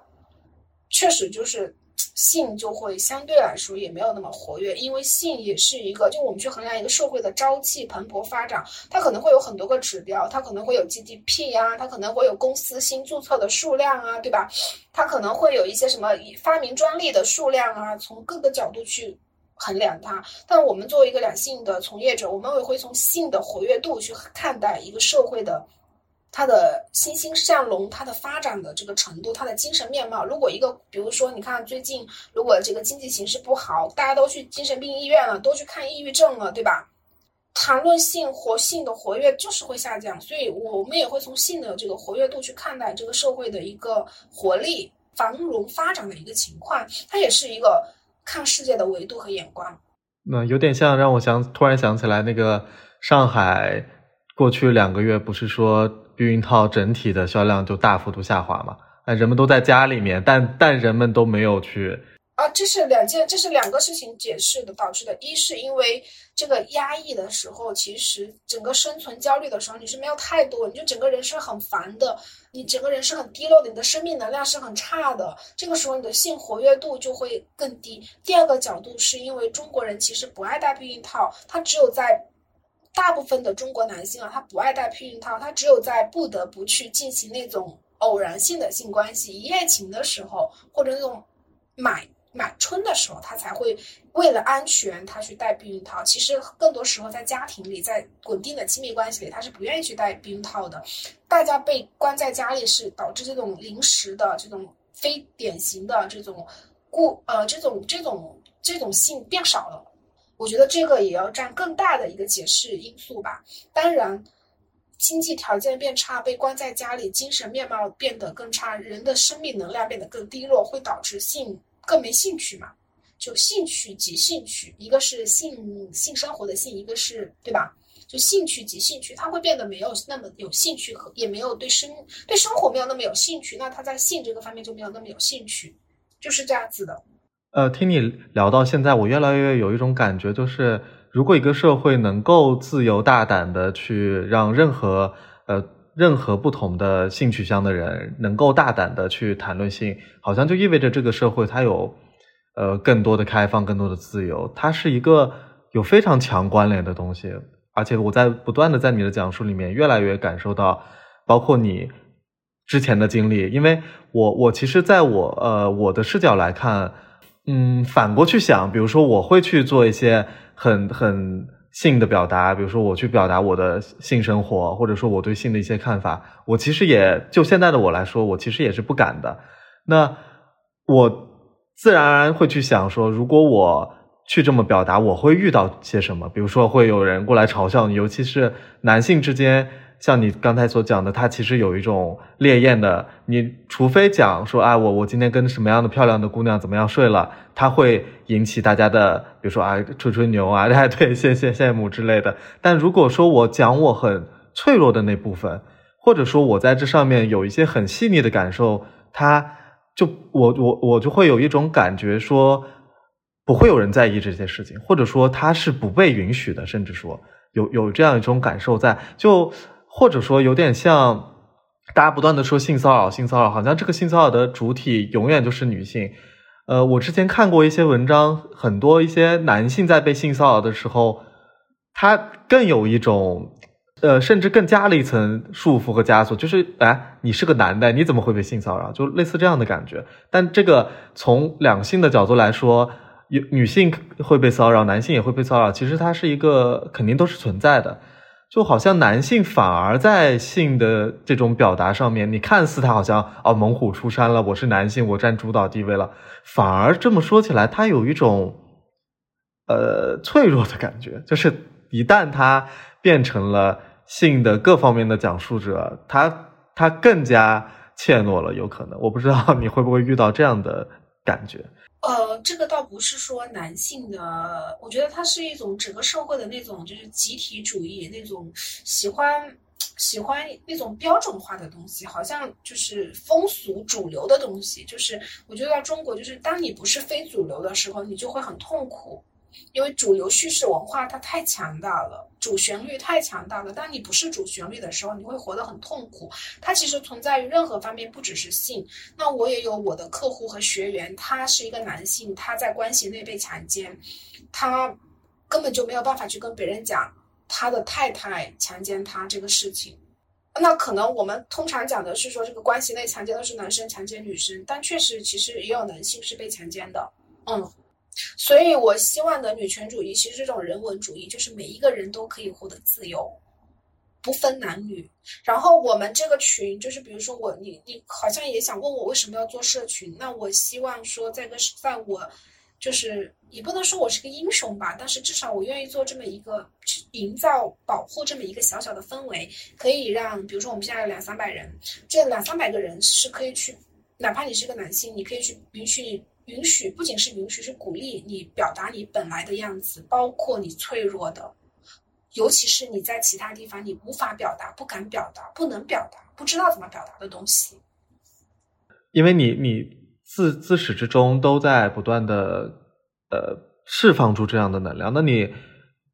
确实就是。性就会相对来说也没有那么活跃，因为性也是一个，就我们去衡量一个社会的朝气蓬勃发展，它可能会有很多个指标，它可能会有 GDP 啊，它可能会有公司新注册的数量啊，对吧？它可能会有一些什么发明专利的数量啊，从各个角度去衡量它。但我们作为一个两性的从业者，我们也会从性的活跃度去看待一个社会的。他的欣欣向荣，他的发展的这个程度，他的精神面貌。如果一个，比如说，你看最近，如果这个经济形势不好，大家都去精神病医院了，都去看抑郁症了，对吧？谈论性活性的活跃就是会下降，所以我们也会从性的这个活跃度去看待这个社会的一个活力、繁荣发展的一个情况。它也是一个看世界的维度和眼光。
那有点像让我想，突然想起来那个上海过去两个月不是说。避孕套整体的销量就大幅度下滑嘛？哎，人们都在家里面，但但人们都没有去
啊。这是两件，这是两个事情解释的导致的。一是因为这个压抑的时候，其实整个生存焦虑的时候，你是没有太多，你就整个人是很烦的，你整个人是很低落的，你的生命能量是很差的。这个时候你的性活跃度就会更低。第二个角度是因为中国人其实不爱戴避孕套，他只有在。大部分的中国男性啊，他不爱戴避孕套，他只有在不得不去进行那种偶然性的性关系、一夜情的时候，或者那种买买春的时候，他才会为了安全，他去戴避孕套。其实更多时候在家庭里，在稳定的亲密关系里，他是不愿意去戴避孕套的。大家被关在家里，是导致这种临时的、这种非典型的这种故呃这种这种这种性变少了。我觉得这个也要占更大的一个解释因素吧。当然，经济条件变差，被关在家里，精神面貌变得更差，人的生命能量变得更低落，会导致性更没兴趣嘛？就兴趣及兴趣，一个是性性生活的性，一个是对吧？就兴趣及兴趣，他会变得没有那么有兴趣和也没有对生对生活没有那么有兴趣，那他在性这个方面就没有那么有兴趣，就是这样子的。
呃，听你聊到现在，我越来越有一种感觉，就是如果一个社会能够自由大胆的去让任何呃任何不同的性取向的人能够大胆的去谈论性，好像就意味着这个社会它有呃更多的开放，更多的自由，它是一个有非常强关联的东西。而且我在不断的在你的讲述里面，越来越感受到，包括你之前的经历，因为我我其实在我呃我的视角来看。嗯，反过去想，比如说我会去做一些很很性的表达，比如说我去表达我的性生活，或者说我对性的一些看法，我其实也就现在的我来说，我其实也是不敢的。那我自然而然会去想说，如果我去这么表达，我会遇到些什么？比如说会有人过来嘲笑你，尤其是男性之间。像你刚才所讲的，他其实有一种烈焰的。你除非讲说，啊，我我今天跟什么样的漂亮的姑娘怎么样睡了，他会引起大家的，比如说啊，吹吹牛啊，哎，对，羡羡羡慕之类的。但如果说我讲我很脆弱的那部分，或者说我在这上面有一些很细腻的感受，他就我我我就会有一种感觉说，不会有人在意这些事情，或者说他是不被允许的，甚至说有有这样一种感受在就。或者说有点像，大家不断的说性骚扰，性骚扰，好像这个性骚扰的主体永远就是女性。呃，我之前看过一些文章，很多一些男性在被性骚扰的时候，他更有一种，呃，甚至更加了一层束缚和枷锁，就是，哎，你是个男的，你怎么会被性骚扰？就类似这样的感觉。但这个从两性的角度来说，有女性会被骚扰，男性也会被骚扰，其实它是一个肯定都是存在的。就好像男性反而在性的这种表达上面，你看似他好像哦猛虎出山了，我是男性，我占主导地位了，反而这么说起来，他有一种呃脆弱的感觉，就是一旦他变成了性的各方面的讲述者，他他更加怯懦了，有可能，我不知道你会不会遇到这样的感觉。
呃，这个倒不是说男性的，我觉得它是一种整个社会的那种就是集体主义，那种喜欢喜欢那种标准化的东西，好像就是风俗主流的东西。就是我觉得在中国，就是当你不是非主流的时候，你就会很痛苦。因为主流叙事文化它太强大了，主旋律太强大了。当你不是主旋律的时候，你会活得很痛苦。它其实存在于任何方面，不只是性。那我也有我的客户和学员，他是一个男性，他在关系内被强奸，他根本就没有办法去跟别人讲他的太太强奸他这个事情。那可能我们通常讲的是说，这个关系内强奸的是男生强奸女生，但确实其实也有男性是被强奸的。嗯。所以，我希望的女权主义其实这种人文主义，就是每一个人都可以获得自由，不分男女。然后我们这个群，就是比如说我，你你好像也想问我为什么要做社群？那我希望说，在个在我，就是也不能说我是个英雄吧，但是至少我愿意做这么一个，营造保护这么一个小小的氛围，可以让比如说我们现在有两三百人，这两三百个人是可以去，哪怕你是个男性，你可以去允许。允许不仅是允许，是鼓励你表达你本来的样子，包括你脆弱的，尤其是你在其他地方你无法表达、不敢表达、不能表达、不知道怎么表达的东西。
因为你你自自始至终都在不断的呃释放出这样的能量，那你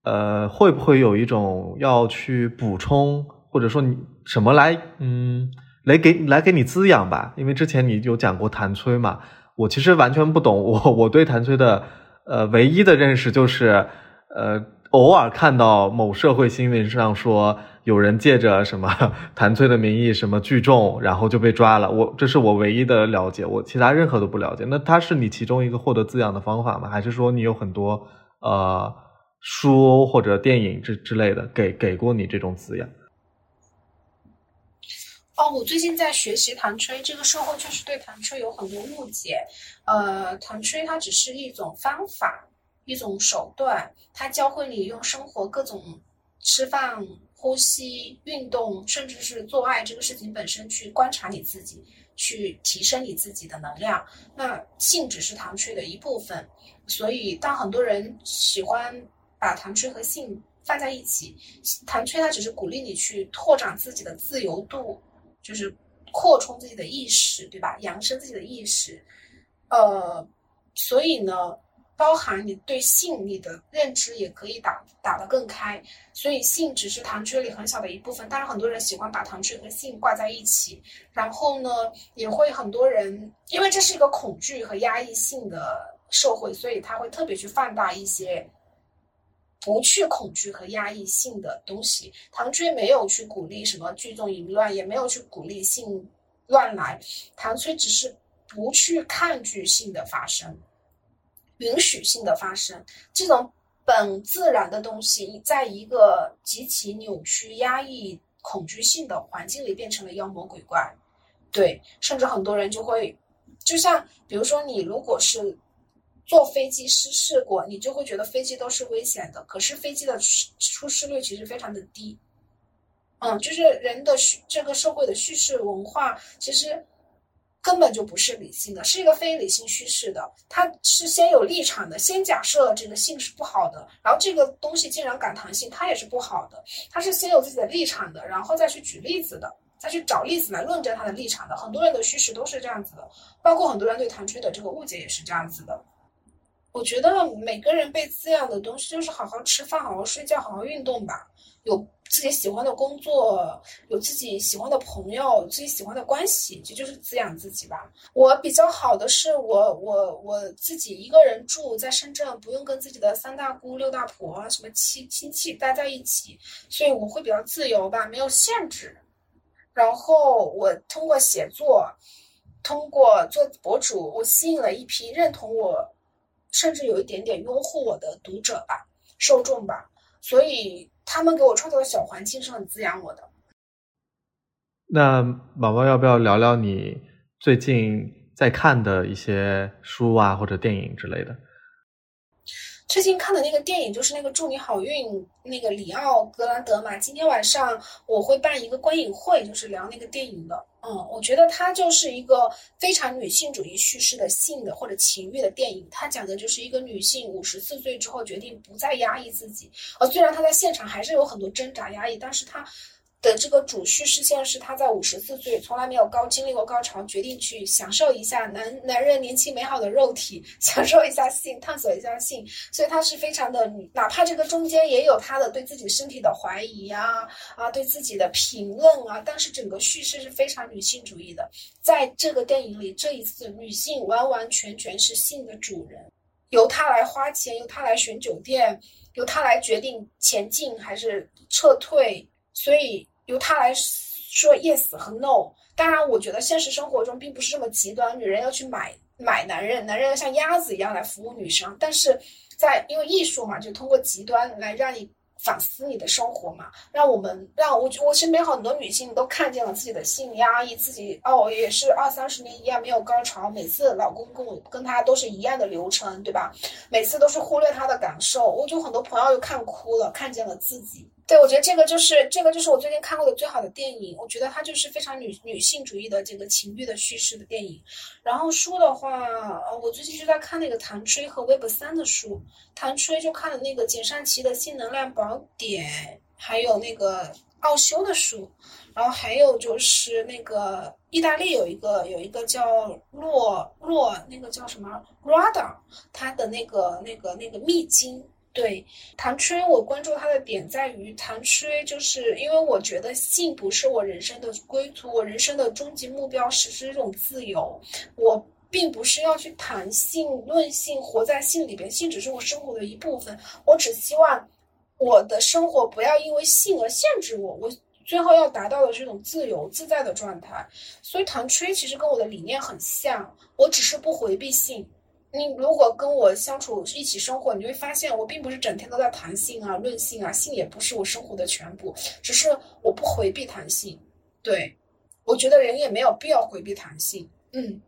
呃会不会有一种要去补充，或者说你什么来嗯来给来给你滋养吧？因为之前你有讲过弹催嘛。我其实完全不懂，我我对谭崔的呃唯一的认识就是，呃偶尔看到某社会新闻上说有人借着什么谭崔的名义什么聚众，然后就被抓了。我这是我唯一的了解，我其他任何都不了解。那他是你其中一个获得滋养的方法吗？还是说你有很多呃书或者电影之之类的给给过你这种滋养？
哦，我最近在学习弹吹，这个社会确实对弹吹有很多误解。呃，弹吹它只是一种方法，一种手段，它教会你用生活各种吃饭、呼吸、运动，甚至是做爱这个事情本身去观察你自己，去提升你自己的能量。那性只是弹吹的一部分，所以当很多人喜欢把弹吹和性放在一起，弹吹它只是鼓励你去拓展自己的自由度。就是扩充自己的意识，对吧？扬升自己的意识，呃，所以呢，包含你对性你的认知也可以打打得更开。所以性只是糖吹里很小的一部分，当然很多人喜欢把糖吹和性挂在一起，然后呢，也会很多人因为这是一个恐惧和压抑性的社会，所以他会特别去放大一些。不去恐惧和压抑性的东西，唐崔没有去鼓励什么聚众淫乱，也没有去鼓励性乱来。唐崔只是不去抗拒性的发生，允许性的发生。这种本自然的东西，在一个极其扭曲、压抑、恐惧性的环境里，变成了妖魔鬼怪。对，甚至很多人就会，就像比如说，你如果是。坐飞机失事过，你就会觉得飞机都是危险的。可是飞机的出事率其实非常的低。嗯，就是人的这个社会的叙事文化，其实根本就不是理性的，是一个非理性叙事的。它是先有立场的，先假设这个性是不好的，然后这个东西竟然感弹性，它也是不好的。它是先有自己的立场的，然后再去举例子的，再去找例子来论证他的立场的。很多人的叙事都是这样子的，包括很多人对弹吹的这个误解也是这样子的。我觉得每个人被滋养的东西就是好好吃饭、好好睡觉、好好运动吧。有自己喜欢的工作，有自己喜欢的朋友，自己喜欢的关系，这就是滋养自己吧。我比较好的是我我我自己一个人住在深圳，不用跟自己的三大姑六大婆什么亲亲戚待在一起，所以我会比较自由吧，没有限制。然后我通过写作，通过做博主，我吸引了一批认同我。甚至有一点点拥护我的读者吧，受众吧，所以他们给我创造的小环境是很滋养我的。
那毛毛要不要聊聊你最近在看的一些书啊，或者电影之类的？
最近看的那个电影就是那个《祝你好运》，那个里奥格兰德嘛。今天晚上我会办一个观影会，就是聊那个电影的。嗯，我觉得它就是一个非常女性主义叙事的性的或者情欲的电影。它讲的就是一个女性五十四岁之后决定不再压抑自己，呃，虽然她在现场还是有很多挣扎压抑，但是她。的这个主叙事线是他在五十四岁从来没有高经历过高潮，决定去享受一下男男人年轻美好的肉体，享受一下性，探索一下性，所以他是非常的，哪怕这个中间也有他的对自己身体的怀疑啊啊，对自己的评论啊，但是整个叙事是非常女性主义的。在这个电影里，这一次女性完完全全是性的主人，由她来花钱，由她来选酒店，由她来决定前进还是撤退，所以。由他来说 yes 和 no，当然，我觉得现实生活中并不是这么极端，女人要去买买男人，男人要像鸭子一样来服务女生。但是在因为艺术嘛，就通过极端来让你反思你的生活嘛，让我们让我我身边很多女性都看见了自己的性压抑，自己哦也是二三十年一样没有高潮，每次老公跟我跟他都是一样的流程，对吧？每次都是忽略他的感受，我就很多朋友又看哭了，看见了自己。对，我觉得这个就是这个就是我最近看过的最好的电影。我觉得它就是非常女女性主义的这个情欲的叙事的电影。然后书的话，呃，我最近就在看那个谭吹和 Web 三的书。谭吹就看了那个简善奇的性能量宝典，还有那个奥修的书。然后还有就是那个意大利有一个有一个叫洛洛那个叫什么 Rada，他的那个那个那个秘经。对，唐吹，我关注他的点在于，唐吹就是因为我觉得性不是我人生的归途，我人生的终极目标是是一种自由。我并不是要去谈性论性，活在性里边，性只是我生活的一部分。我只希望我的生活不要因为性而限制我，我最后要达到的是一种自由自在的状态。所以，唐吹其实跟我的理念很像，我只是不回避性。你如果跟我相处一起生活，你会发现我并不是整天都在谈性啊、论性啊，性也不是我生活的全部，只是我不回避谈性。对，我觉得人也没有必要回避谈性。嗯，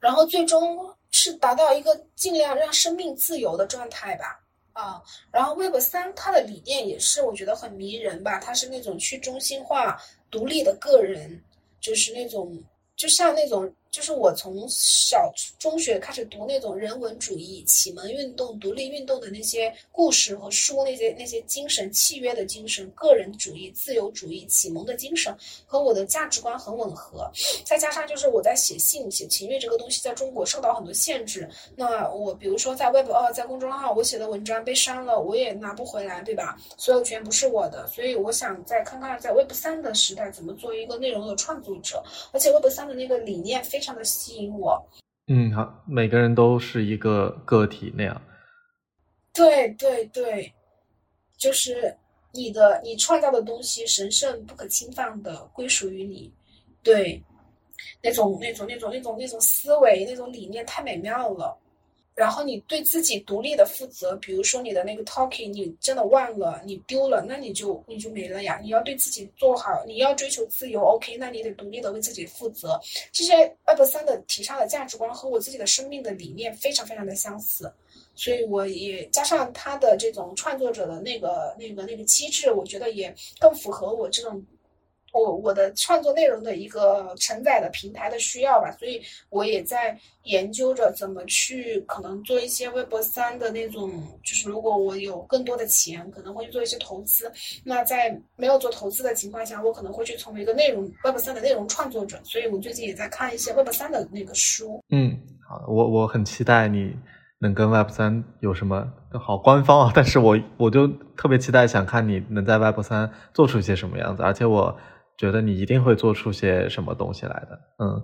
然后最终是达到一个尽量让生命自由的状态吧。啊，然后 Web 三它的理念也是我觉得很迷人吧，它是那种去中心化、独立的个人，就是那种就像那种。就是我从小中学开始读那种人文主义、启蒙运动、独立运动的那些故事和书，那些那些精神、契约的精神、个人主义、自由主义、启蒙的精神，和我的价值观很吻合。再加上就是我在写信、写情欲这个东西，在中国受到很多限制。那我比如说在 Web 二，在公众号我写的文章被删了，我也拿不回来，对吧？所有权不是我的，所以我想再看看在 Web 三的时代怎么做一个内容的创作者。而且 Web 三的那个理念非。非常的吸引我，
嗯，好，每个人都是一个个体那样，
对对对，就是你的你创造的东西神圣不可侵犯的归属于你，对，那种那种那种那种那种思维那种理念太美妙了。然后你对自己独立的负责，比如说你的那个 talking，你真的忘了，你丢了，那你就你就没了呀。你要对自己做好，你要追求自由，OK，那你得独立的为自己负责。这些 Web 三的提倡的价值观和我自己的生命的理念非常非常的相似，所以我也加上他的这种创作者的那个那个那个机制，我觉得也更符合我这种。我我的创作内容的一个承载的平台的需要吧，所以我也在研究着怎么去可能做一些微博三的那种，就是如果我有更多的钱，可能会去做一些投资。那在没有做投资的情况下，我可能会去成为一个内容 Web 三的内容创作者。所以我最近也在看一些 Web 三的那个书。
嗯，好，我我很期待你能跟 Web 三有什么好官方啊，但是我我就特别期待想看你能在 Web 三做出一些什么样子，而且我。觉得你一定会做出些什么东西来的，嗯，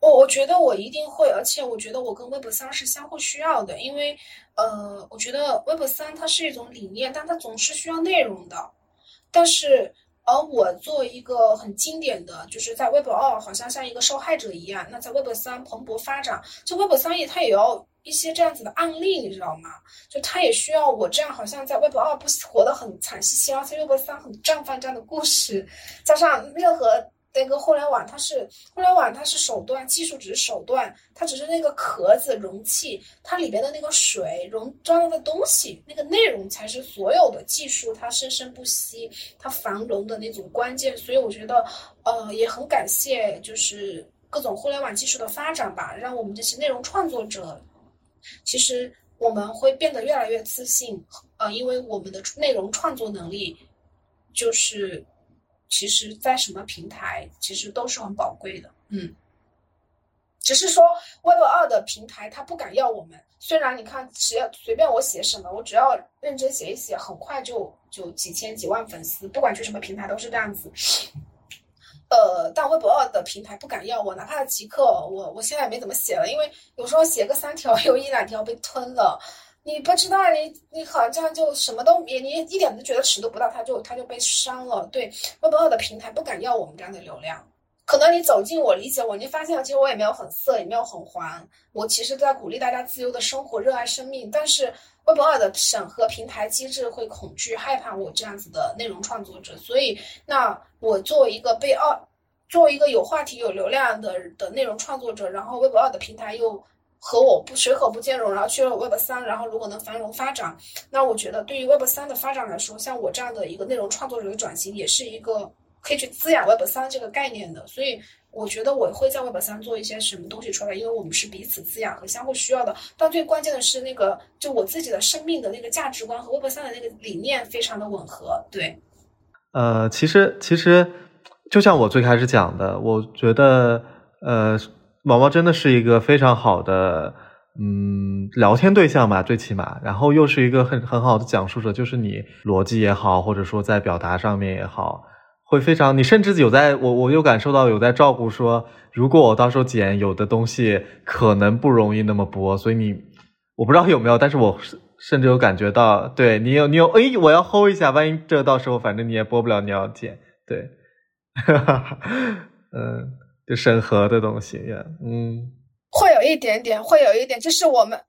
我我觉得我一定会，而且我觉得我跟 Web 三是相互需要的，因为呃，我觉得 Web 三它是一种理念，但它总是需要内容的，但是而我作为一个很经典的，就是在 Web 二好像像一个受害者一样，那在 Web 三蓬勃发展，就 Web 三也它也要。一些这样子的案例，你知道吗？就他也需要我这样，好像在微博二不活得很惨兮兮，而且微博三很绽放这样的故事，加上任何。那个互联网，它是互联网，它是手段，技术只是手段，它只是那个壳子容器，它里边的那个水容装的东西，那个内容才是所有的技术它生生不息，它繁荣的那种关键。所以我觉得，呃，也很感谢，就是各种互联网技术的发展吧，让我们这些内容创作者，其实我们会变得越来越自信，呃，因为我们的内容创作能力，就是。其实，在什么平台，其实都是很宝贵的。嗯，只是说 Web 二的平台它不敢要我们。虽然你看，只要随便我写什么，我只要认真写一写，很快就就几千几万粉丝，不管去什么平台都是这样子。呃，但微博二的平台不敢要我，哪怕极客，我我现在也没怎么写了，因为有时候写个三条，有一两条被吞了。你不知道，你你好像就什么都也你一点都觉得尺度不到，他就他就被删了。对微博二的平台不敢要我们这样的流量。可能你走近我，理解我，你发现，其实我也没有很色，也没有很黄。我其实在鼓励大家自由的生活，热爱生命。但是 Web 二的审核平台机制会恐惧、害怕我这样子的内容创作者。所以，那我作为一个被二，作为一个有话题、有流量的的内容创作者，然后 Web 二的平台又。和我不水火不兼容，然后去了 Web 三，然后如果能繁荣发展，那我觉得对于 Web 三的发展来说，像我这样的一个内容创作者的转型，也是一个可以去滋养 Web 三这个概念的。所以我觉得我会在 Web 三做一些什么东西出来，因为我们是彼此滋养和相互需要的。但最关键的是那个，就我自己的生命的那个价值观和 Web 三的那个理念非常的吻合。对，
呃，其实其实就像我最开始讲的，我觉得呃。毛毛真的是一个非常好的，嗯，聊天对象吧，最起码，然后又是一个很很好的讲述者，就是你逻辑也好，或者说在表达上面也好，会非常，你甚至有在我我有感受到有在照顾，说如果我到时候剪有的东西可能不容易那么播，所以你我不知道有没有，但是我甚至有感觉到，对你有你有，哎，我要 hold 一下，万一这到时候反正你也播不了，你要剪，对，嗯。就审核的东西，嗯，
会有一点点，会有一点，这是我们，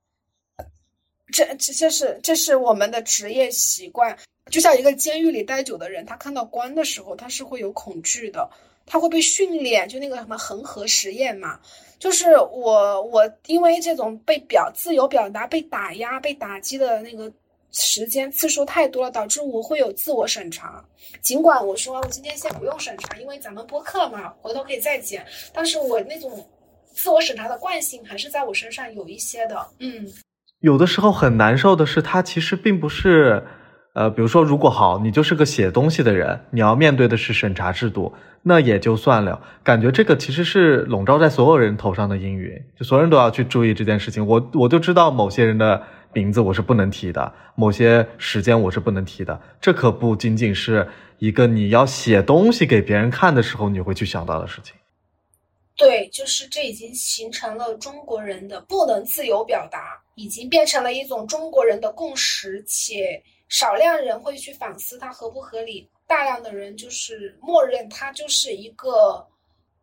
这这这是这是我们的职业习惯。就像一个监狱里待久的人，他看到光的时候，他是会有恐惧的，他会被训练，就那个什么恒河实验嘛。就是我我因为这种被表自由表达被打压、被打击的那个。时间次数太多了，导致我会有自我审查。尽管我说我今天先不用审查，因为咱们播客嘛，回头可以再剪。但是我那种自我审查的惯性还是在我身上有一些的。嗯，
有的时候很难受的是，它其实并不是，呃，比如说，如果好，你就是个写东西的人，你要面对的是审查制度，那也就算了。感觉这个其实是笼罩在所有人头上的阴云，就所有人都要去注意这件事情。我我就知道某些人的。名字我是不能提的，某些时间我是不能提的。这可不仅仅是一个你要写东西给别人看的时候你会去想到的事情。
对，就是这已经形成了中国人的不能自由表达，已经变成了一种中国人的共识，且少量人会去反思它合不合理，大量的人就是默认它就是一个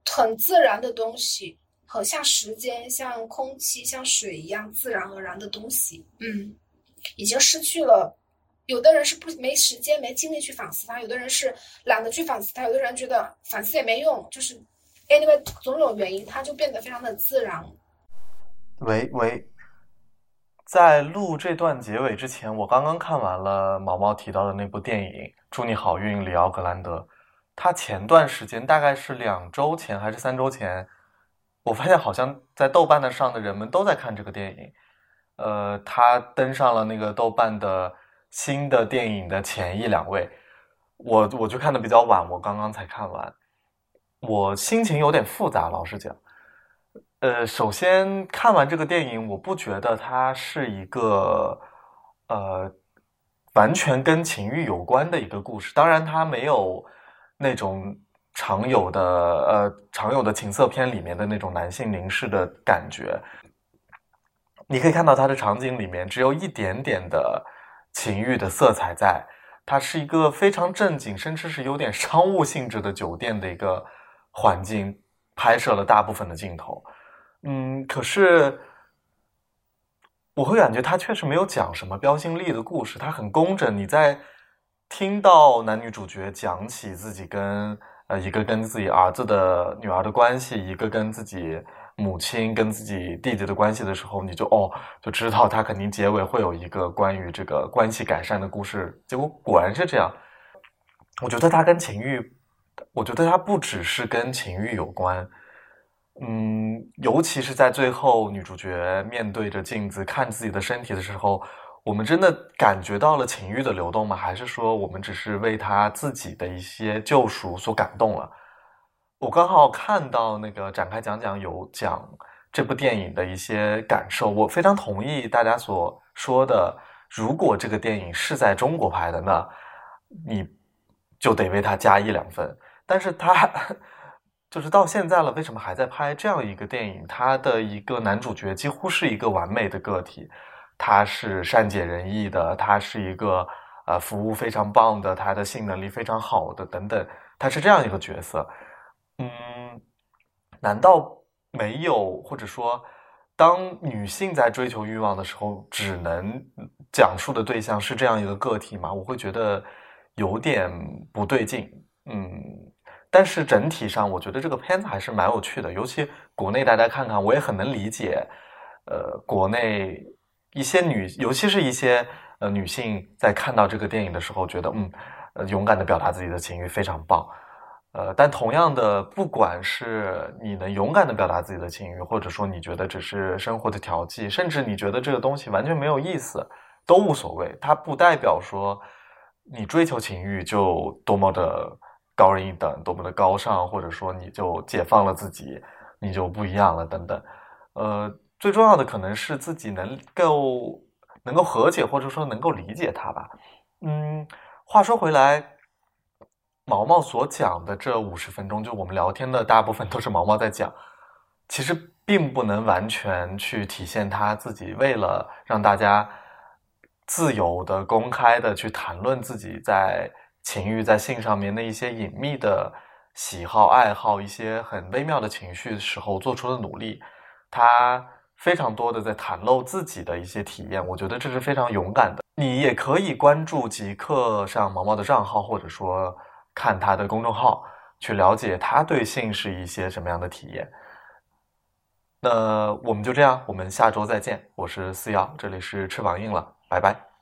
很自然的东西。很像时间、像空气、像水一样自然而然的东西，嗯，已经失去了。有的人是不没时间、没精力去反思它；有的人是懒得去反思它；有的人觉得反思也没用。就是 anyway 种种原因，它就变得非常的自然。
喂喂，在录这段结尾之前，我刚刚看完了毛毛提到的那部电影《祝你好运》，里奥格兰德。他前段时间，大概是两周前还是三周前。我发现好像在豆瓣的上的人们都在看这个电影，呃，他登上了那个豆瓣的新的电影的前一两位。我我就看的比较晚，我刚刚才看完，我心情有点复杂，老实讲。呃，首先看完这个电影，我不觉得它是一个呃完全跟情欲有关的一个故事，当然它没有那种。常有的呃，常有的情色片里面的那种男性凝视的感觉，你可以看到它的场景里面只有一点点的情欲的色彩在。它是一个非常正经，甚至是有点商务性质的酒店的一个环境，拍摄了大部分的镜头。嗯，可是我会感觉他确实没有讲什么标新立异的故事，他很工整。你在听到男女主角讲起自己跟呃一个跟自己儿子的女儿的关系，一个跟自己母亲跟自己弟弟的关系的时候，你就哦就知道他肯定结尾会有一个关于这个关系改善的故事。结果果然是这样。我觉得他跟情欲，我觉得他不只是跟情欲有关。嗯，尤其是在最后，女主角面对着镜子看自己的身体的时候，我们真的感觉到了情欲的流动吗？还是说我们只是为她自己的一些救赎所感动了？我刚好看到那个展开讲讲有讲这部电影的一些感受，我非常同意大家所说的，如果这个电影是在中国拍的，那你就得为它加一两分，但是它。就是到现在了，为什么还在拍这样一个电影？他的一个男主角几乎是一个完美的个体，他是善解人意的，他是一个呃服务非常棒的，他的性能力非常好的等等，他是这样一个角色。嗯，难道没有或者说，当女性在追求欲望的时候，只能讲述的对象是这样一个个体吗？我会觉得有点不对劲。嗯。但是整体上，我觉得这个片子还是蛮有趣的。尤其国内大家看看，我也很能理解。呃，国内一些女，尤其是一些呃女性，在看到这个电影的时候，觉得嗯，呃，勇敢的表达自己的情绪非常棒。呃，但同样的，不管是你能勇敢的表达自己的情绪，或者说你觉得只是生活的调剂，甚至你觉得这个东西完全没有意思，都无所谓。它不代表说你追求情欲就多么的。高人一等，多么的高尚，或者说你就解放了自己，你就不一样了，等等。呃，最重要的可能是自己能够能够和解，或者说能够理解他吧。嗯，话说回来，毛毛所讲的这五十分钟，就我们聊天的大部分都是毛毛在讲，其实并不能完全去体现他自己为了让大家自由的、公开的去谈论自己在。情欲在性上面的一些隐秘的喜好、爱好，一些很微妙的情绪时候做出的努力，他非常多的在袒露自己的一些体验，我觉得这是非常勇敢的。你也可以关注极客上毛毛的账号，或者说看他的公众号，去了解他对性是一些什么样的体验。那我们就这样，我们下周再见。我是四瑶，这里是翅膀硬了，拜拜。